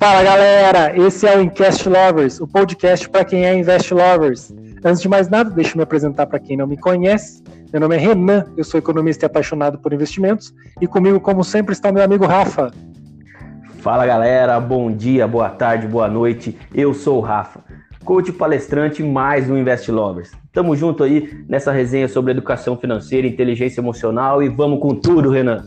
Fala galera, esse é o Incast Lovers, o podcast para quem é Invest Lovers. Antes de mais nada, deixa eu me apresentar para quem não me conhece. Meu nome é Renan, eu sou economista e apaixonado por investimentos. E comigo, como sempre, está meu amigo Rafa. Fala galera, bom dia, boa tarde, boa noite. Eu sou o Rafa, coach palestrante mais do Invest Lovers. Tamo junto aí nessa resenha sobre educação financeira, inteligência emocional e vamos com tudo, Renan.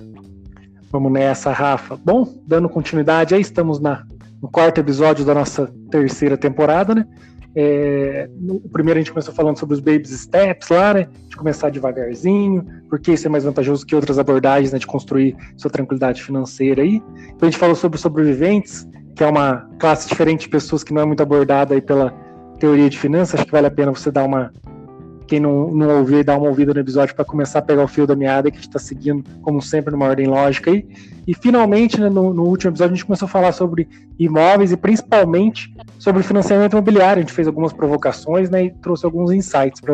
Vamos nessa, Rafa. Bom, dando continuidade aí, estamos na no quarto episódio da nossa terceira temporada, né? É, no primeiro a gente começou falando sobre os baby steps lá, né? De começar devagarzinho, porque isso é mais vantajoso que outras abordagens, né? De construir sua tranquilidade financeira aí. Então a gente falou sobre sobreviventes, que é uma classe diferente de pessoas que não é muito abordada aí pela teoria de finanças. Acho que vale a pena você dar uma quem não, não ouviu, dá uma ouvida no episódio para começar a pegar o fio da meada que a gente está seguindo, como sempre, numa ordem lógica aí. E finalmente, né, no, no, último episódio, a gente começou a falar sobre imóveis e principalmente sobre financiamento imobiliário. A gente fez algumas provocações né, e trouxe alguns insights para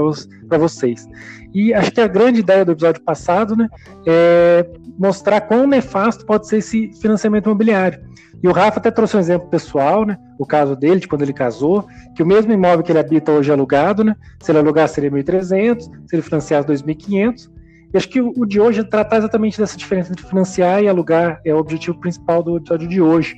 vocês. E acho que a grande ideia do episódio passado né, é mostrar quão nefasto pode ser esse financiamento imobiliário. E o Rafa até trouxe um exemplo pessoal, né? O caso dele, de quando ele casou, que o mesmo imóvel que ele habita hoje é alugado, né? Se ele alugar seria 1.300, se ele financiar 2.500. E acho que o de hoje é tratar exatamente dessa diferença entre financiar e alugar é o objetivo principal do episódio de hoje.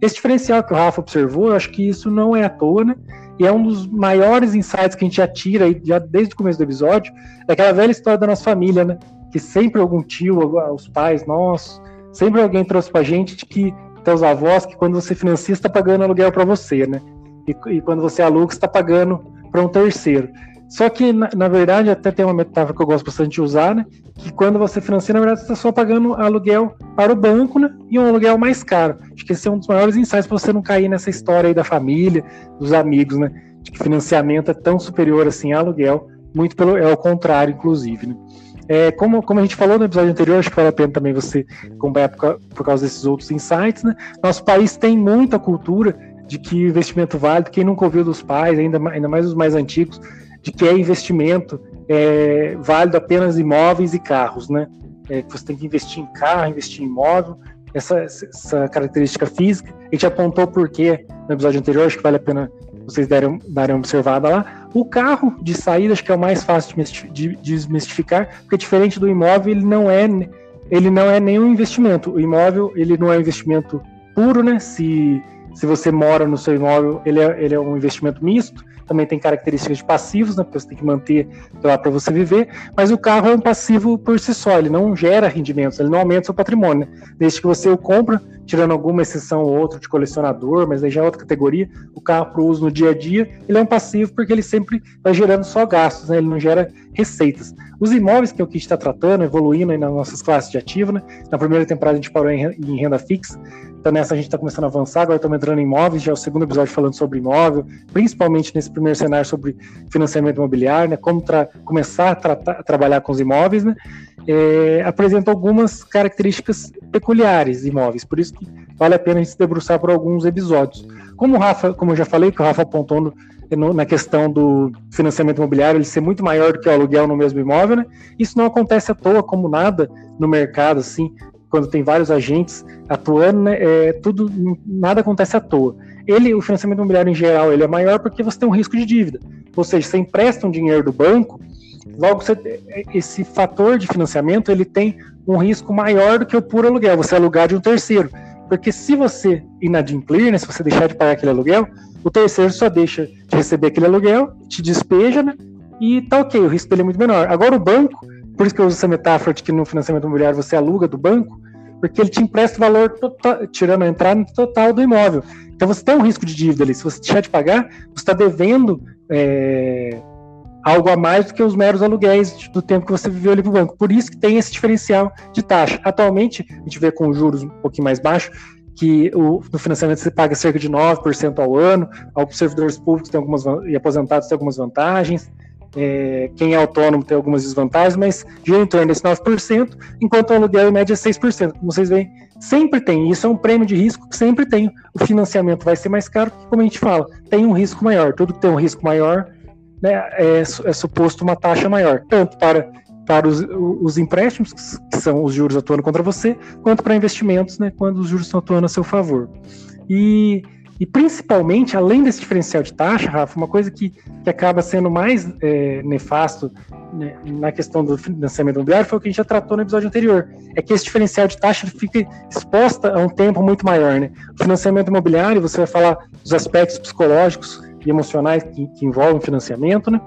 Esse diferencial que o Rafa observou, eu acho que isso não é à toa, né? E é um dos maiores insights que a gente já tira já desde o começo do episódio, daquela velha história da nossa família, né? Que sempre algum tio, os pais nossos, sempre alguém trouxe pra gente de que teus avós que quando você financia está pagando aluguel para você, né? E, e, quando você aluga está pagando para um terceiro. Só que na, na, verdade até tem uma metáfora que eu gosto bastante de usar, né? Que quando você financia na verdade você está só pagando aluguel para o banco, né? E um aluguel mais caro. Acho que esse é um dos maiores insights para você não cair nessa história aí da família, dos amigos, né? De que financiamento é tão superior assim a aluguel, muito pelo é o contrário, inclusive. Né? É, como, como a gente falou no episódio anterior, acho que vale a pena também você acompanhar por, por causa desses outros insights, né? Nosso país tem muita cultura de que investimento válido, quem nunca ouviu dos pais, ainda, ainda mais os mais antigos, de que é investimento é, válido apenas imóveis e carros, né? É, que você tem que investir em carro, investir em imóvel, essa, essa característica física. A gente apontou por quê no episódio anterior, acho que vale a pena vocês darem, darem uma observada lá. O carro de saída, acho que é o mais fácil de desmistificar, porque diferente do imóvel, ele não é, ele não é nenhum investimento. O imóvel, ele não é um investimento puro, né? Se, se você mora no seu imóvel, ele é, ele é um investimento misto também tem características de passivos, né, porque você tem que manter lá para você viver, mas o carro é um passivo por si só, ele não gera rendimentos, ele não aumenta seu patrimônio. Né? Desde que você o compra, tirando alguma exceção ou outra de colecionador, mas aí já é outra categoria, o carro para uso no dia a dia, ele é um passivo porque ele sempre vai gerando só gastos, né, ele não gera receitas. Os imóveis, que é o que a gente está tratando, evoluindo aí nas nossas classes de ativo, né? na primeira temporada a gente parou em renda fixa, então nessa a gente está começando a avançar, agora estamos entrando em imóveis, já é o segundo episódio falando sobre imóvel, principalmente nesse primeiro cenário sobre financiamento imobiliário, né, como começar a, tratar, a, trabalhar com os imóveis, né, é, apresenta algumas características peculiares imóveis, por isso que vale a pena a gente se debruçar por alguns episódios. Como o Rafa, como eu já falei, que o Rafa apontou no, na questão do financiamento imobiliário, ele ser muito maior do que o aluguel no mesmo imóvel, né? Isso não acontece à toa, como nada no mercado, assim quando tem vários agentes atuando, né, é, tudo, nada acontece à toa. Ele, o financiamento imobiliário em geral, ele é maior porque você tem um risco de dívida. Ou seja, você empresta um dinheiro do banco, logo você, esse fator de financiamento ele tem um risco maior do que o puro aluguel, você alugar de um terceiro. Porque se você inadimplir, né, se você deixar de pagar aquele aluguel, o terceiro só deixa de receber aquele aluguel, te despeja, né, e tá ok, o risco dele é muito menor. Agora o banco, por isso que eu uso essa metáfora de que no financiamento imobiliário você aluga do banco, porque ele te empresta o valor total, tirando a entrada total do imóvel. Então você tem um risco de dívida ali. Se você deixar de pagar, você está devendo é, algo a mais do que os meros aluguéis do tempo que você viveu ali para o banco. Por isso que tem esse diferencial de taxa. Atualmente, a gente vê com juros um pouquinho mais baixos, que o, no financiamento você paga cerca de 9% ao ano, aos servidores públicos tem algumas, e aposentados tem algumas vantagens, é, quem é autônomo tem algumas desvantagens, mas gira em torno desse 9%, enquanto o aluguel em média é 6%. Como vocês veem, sempre tem. Isso é um prêmio de risco que sempre tem. O financiamento vai ser mais caro, porque, como a gente fala, tem um risco maior. Tudo que tem um risco maior né, é, é suposto uma taxa maior, tanto para, para os, os empréstimos, que são os juros atuando contra você, quanto para investimentos, né, quando os juros estão atuando a seu favor. E, e principalmente, além desse diferencial de taxa, Rafa, uma coisa que, que acaba sendo mais é, nefasto né, na questão do financiamento imobiliário foi o que a gente já tratou no episódio anterior. É que esse diferencial de taxa fica exposta a um tempo muito maior. Né? O financiamento imobiliário, você vai falar dos aspectos psicológicos e emocionais que, que envolvem financiamento, né?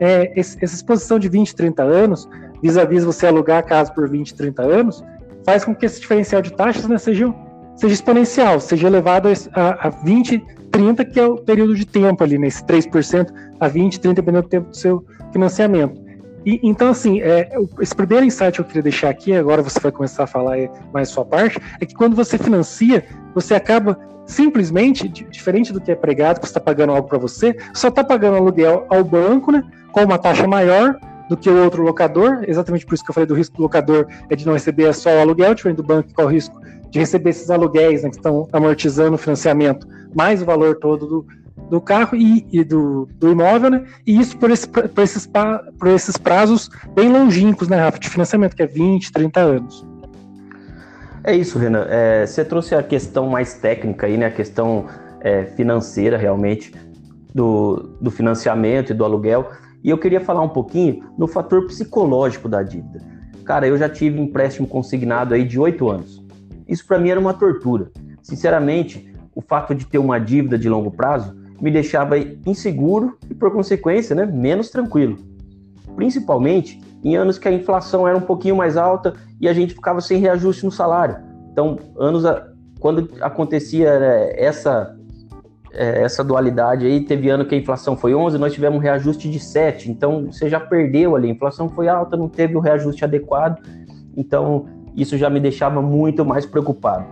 É, essa exposição de 20, 30 anos, vis-a-vis -vis você alugar a casa por 20, 30 anos, faz com que esse diferencial de taxas né, seja, seja exponencial, seja elevado a, a 20, 30, que é o período de tempo ali, né, 3% a 20, 30, dependendo do tempo do seu financiamento. E, então, assim, é, esse primeiro insight que eu queria deixar aqui, agora você vai começar a falar mais sua parte, é que quando você financia, você acaba simplesmente, diferente do que é pregado, que você está pagando algo para você, só está pagando aluguel ao banco, né, com uma taxa maior do que o outro locador, exatamente por isso que eu falei do risco do locador é de não receber só o aluguel, diferente do banco corre o risco de receber esses aluguéis né, que estão amortizando o financiamento, mais o valor todo do, do carro e, e do, do, imóvel, né? E isso por, esse, por, esses, por esses prazos bem longínquos, né, Rafa, de financiamento, que é 20, 30 anos. É isso, Renan. É, você trouxe a questão mais técnica aí, né? A questão é, financeira, realmente, do, do financiamento e do aluguel. E eu queria falar um pouquinho no fator psicológico da dívida. Cara, eu já tive empréstimo consignado aí de oito anos. Isso para mim era uma tortura. Sinceramente, o fato de ter uma dívida de longo prazo me deixava inseguro e, por consequência, né, menos tranquilo. Principalmente em anos que a inflação era um pouquinho mais alta e a gente ficava sem reajuste no salário. Então, anos a... quando acontecia né, essa é, essa dualidade aí, teve ano que a inflação foi 11, nós tivemos um reajuste de 7, então você já perdeu ali, a inflação foi alta, não teve o reajuste adequado, então isso já me deixava muito mais preocupado.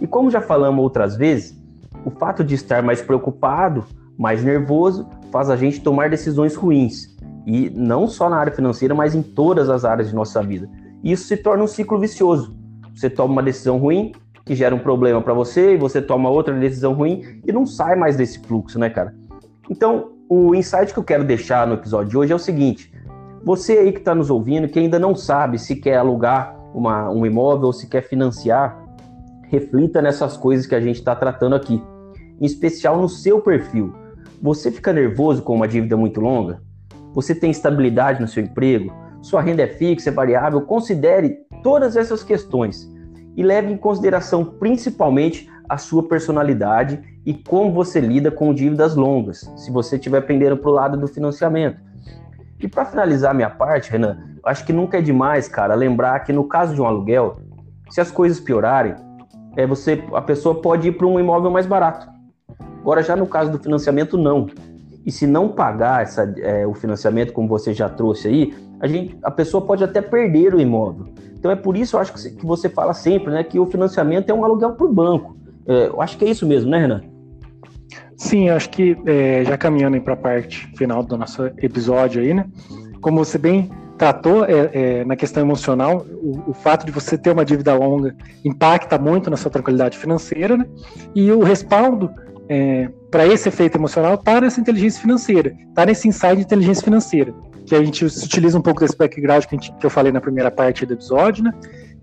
E como já falamos outras vezes, o fato de estar mais preocupado, mais nervoso, faz a gente tomar decisões ruins, e não só na área financeira, mas em todas as áreas de nossa vida. Isso se torna um ciclo vicioso. Você toma uma decisão ruim, que gera um problema para você e você toma outra decisão ruim e não sai mais desse fluxo, né, cara? Então, o insight que eu quero deixar no episódio de hoje é o seguinte: você aí que está nos ouvindo, que ainda não sabe se quer alugar uma, um imóvel ou se quer financiar, reflita nessas coisas que a gente está tratando aqui, em especial no seu perfil. Você fica nervoso com uma dívida muito longa? Você tem estabilidade no seu emprego? Sua renda é fixa, é variável? Considere todas essas questões e leve em consideração principalmente a sua personalidade e como você lida com dívidas longas, se você estiver pendendo para o lado do financiamento. E para finalizar minha parte, Renan, acho que nunca é demais, cara, lembrar que no caso de um aluguel, se as coisas piorarem, é você, a pessoa pode ir para um imóvel mais barato. Agora, já no caso do financiamento, não. E se não pagar essa, é, o financiamento, como você já trouxe aí, a, gente, a pessoa pode até perder o imóvel. Então é por isso, eu acho que você fala sempre, né, que o financiamento é um aluguel para o banco. É, eu acho que é isso mesmo, né, Renan? Sim, acho que é, já caminhando para a parte final do nosso episódio aí, né? Como você bem tratou é, é, na questão emocional, o, o, fato de você ter uma dívida longa impacta muito na sua tranquilidade financeira, né? E o respaldo é, para esse efeito emocional está nessa inteligência financeira, está nesse insight de inteligência financeira que a gente utiliza um pouco desse background que, gente, que eu falei na primeira parte do episódio, né?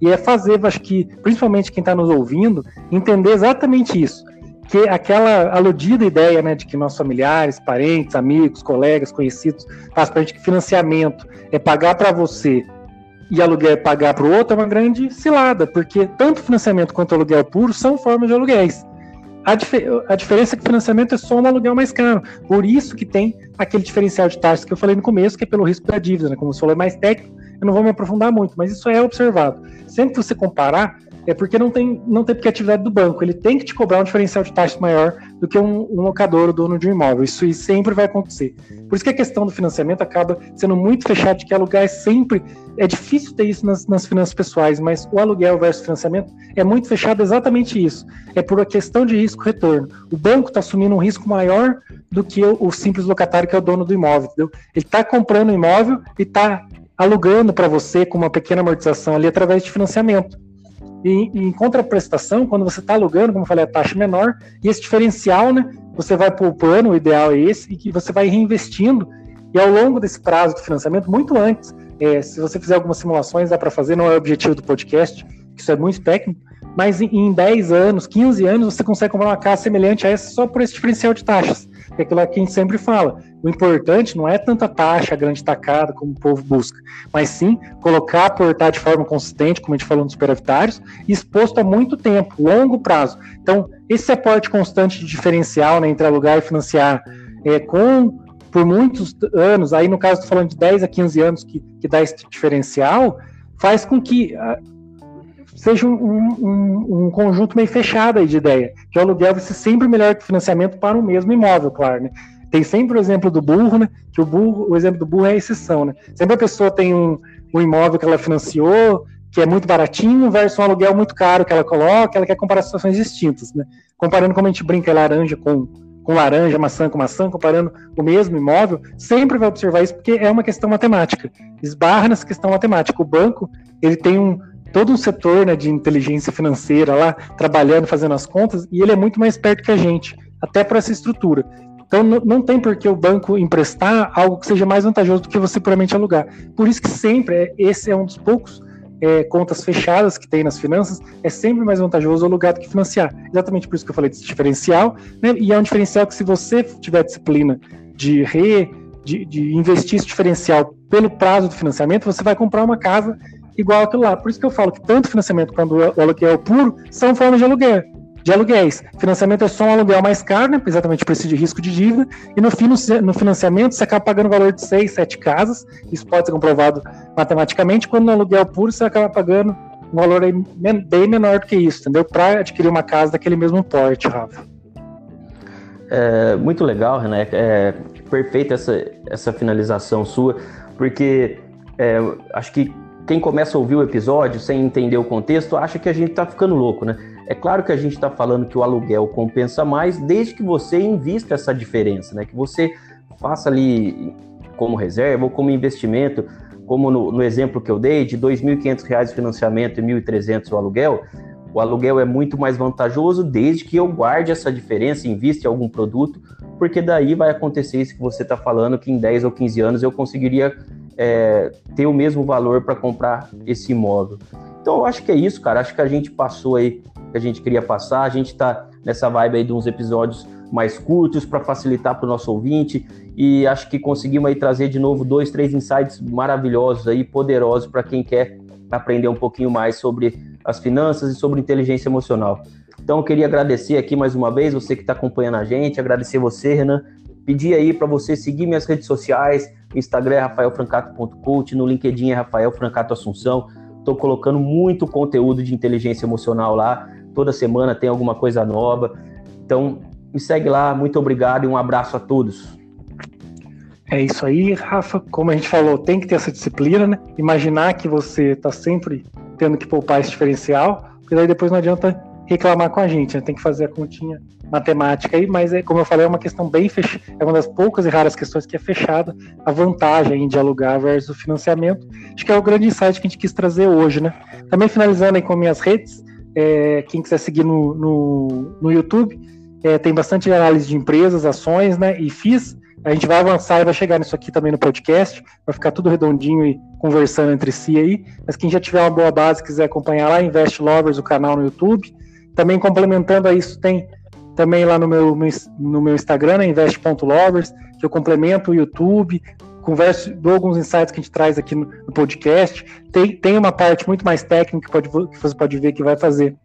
E é fazer, acho que, principalmente quem está nos ouvindo, entender exatamente isso. Que aquela aludida ideia, né, de que nossos familiares, parentes, amigos, colegas, conhecidos, fazem gente que financiamento é pagar para você e aluguel é pagar para o outro é uma grande cilada, porque tanto financiamento quanto aluguel puro são formas de aluguéis. A, dif a, diferença é que o financiamento é só um aluguel mais caro. Por isso que tem aquele diferencial de taxas que eu falei no começo, que é pelo risco da dívida, né? Como você falou, é mais técnico, eu não vou me aprofundar muito, mas isso é observado. Sempre que você comparar, é porque não tem, não tem porque atividade do banco. Ele tem que te cobrar um diferencial de taxa maior do que um, um locador ou dono de um imóvel. Isso sempre vai acontecer. Por isso que a questão do financiamento acaba sendo muito fechada, de que alugar é sempre. É difícil ter isso nas, nas finanças pessoais, mas o aluguel versus financiamento é muito fechado exatamente isso. É por uma questão de risco-retorno. O banco está assumindo um risco maior do que o, o, simples locatário, que é o dono do imóvel. Entendeu? Ele está comprando o imóvel e está alugando para você com uma pequena amortização ali através de financiamento. E, em contraprestação, quando você está alugando, como eu falei, a taxa menor, e esse diferencial, né, você vai poupando, o ideal é esse, e que você vai reinvestindo, e ao longo desse prazo de financiamento, muito antes, é, se você fizer algumas simulações, dá para fazer, não é o objetivo do podcast, isso é muito técnico, mas em, em 10 anos, 15 anos, você consegue comprar uma casa semelhante a essa só por esse diferencial de taxas. É aquilo que a gente sempre fala. O importante não é tanta taxa grande tacada como o povo busca, mas sim colocar, aportar de forma consistente, como a gente falou nos superavitários, exposto a muito tempo, longo prazo. Então, esse aporte constante de diferencial né, entre alugar e financiar é, com por muitos anos, aí no caso estou falando de 10 a 15 anos que, que dá esse diferencial, faz com que seja um, um, um, conjunto meio fechado de ideia, que o aluguel vai ser sempre melhor que o financiamento para o mesmo imóvel, claro, né? Tem sempre o exemplo do burro, né? Que o burro, o exemplo do burro é a exceção, né? Sempre a pessoa tem um, um imóvel que ela financiou, que é muito baratinho, versus um aluguel muito caro que ela coloca, ela quer comparar situações distintas, né? Comparando como a gente brinca laranja com, com laranja, maçã com maçã, comparando o mesmo imóvel, sempre vai observar isso porque é uma questão matemática. Esbarra nessa questão matemática. O banco, ele tem um, todo um setor né, de inteligência financeira lá, trabalhando, fazendo as contas, e ele é muito mais perto que a gente, até para essa estrutura. Então não tem por que o banco emprestar algo que seja mais vantajoso do que você puramente alugar. Por isso que sempre, é, esse é um dos poucos é, contas fechadas que tem nas finanças, é sempre mais vantajoso alugar do que financiar. Exatamente por isso que eu falei desse diferencial, né? e é um diferencial que se você tiver disciplina de re, de, de investir esse diferencial pelo prazo do financiamento, você vai comprar uma casa igual aquilo lá. Por isso que eu falo que tanto financiamento quanto o aluguel puro são formas de aluguel. De aluguéis. Financiamento é só um aluguel mais caro, né? Exatamente por esse de risco de dívida. E no, no financiamento você acaba pagando o valor de seis, sete casas. Isso pode ser comprovado matematicamente. Quando no aluguel puro você acaba pagando um valor bem menor do que isso, entendeu? Para adquirir uma casa daquele mesmo porte, Rafa. É, muito legal, René. É perfeita essa, essa finalização sua, porque é, acho que quem começa a ouvir o episódio sem entender o contexto acha que a gente está ficando louco, né? É claro que a gente está falando que o aluguel compensa mais desde que você invista essa diferença, né? Que você faça ali como reserva ou como investimento, como no, no exemplo que eu dei, de R$ 2.500 o financiamento e R$ 1.300 o aluguel, o aluguel é muito mais vantajoso desde que eu guarde essa diferença, invista em algum produto, porque daí vai acontecer isso que você está falando, que em 10 ou 15 anos eu conseguiria é, ter o mesmo valor para comprar esse imóvel. Então eu acho que é isso, cara. Acho que a gente passou aí que a gente queria passar. A gente está nessa vibe aí de uns episódios mais curtos para facilitar para o nosso ouvinte e acho que conseguimos aí trazer de novo dois, três insights maravilhosos aí, poderosos para quem quer aprender um pouquinho mais sobre as finanças e sobre inteligência emocional. Então eu queria agradecer aqui mais uma vez você que está acompanhando a gente, agradecer você, Renan, pedir aí para você seguir minhas redes sociais, Instagram é rafaelfrancato.coach, no LinkedIn é Rafael Francato Assunção. Estou colocando muito conteúdo de inteligência emocional lá. Toda semana tem alguma coisa nova. Então, me segue lá. Muito obrigado e um abraço a todos. É isso aí, Rafa. Como a gente falou, tem que ter essa disciplina, né? Imaginar que você está sempre tendo que poupar esse diferencial, porque daí depois não adianta reclamar com a gente, né? Tem que fazer a continha matemática aí, mas é, como eu falei, é uma questão bem fechada, é uma das poucas e raras questões que é fechada, a vantagem de alugar versus o financiamento. Acho que é o grande insight que a gente quis trazer hoje, né? Também finalizando aí com minhas redes, é, quem quiser seguir no, no, no YouTube, é, tem bastante análise de empresas, ações, né? E FIIs. A gente vai avançar e vai chegar nisso aqui também no podcast, vai ficar tudo redondinho e conversando entre si aí. Mas quem já tiver uma boa base, quiser acompanhar lá, Invest Lovers, o canal no YouTube. Também complementando a isso, tem também lá no meu, no meu Instagram, né, invest.lovers, que eu complemento o YouTube, converso, dou alguns insights que a gente traz aqui no, no podcast. Tem, tem uma parte muito mais técnica que, pode, que você pode ver que vai fazer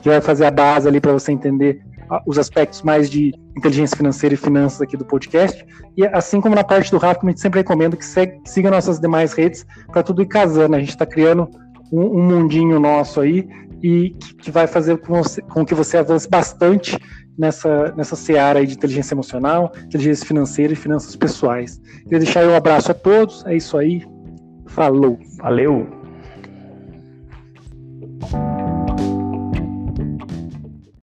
que vai fazer a base ali para você entender os aspectos mais de inteligência financeira e finanças aqui do podcast. E assim como na parte do Rafa, a gente sempre recomenda que segue, siga nossas demais redes para tudo ir casando. A gente está criando um, um, mundinho nosso aí e que, vai fazer com, você, com, que você avance bastante nessa, nessa seara de inteligência emocional, inteligência financeira e finanças pessoais. Queria deixar um abraço a todos, é isso aí. Falou. Valeu.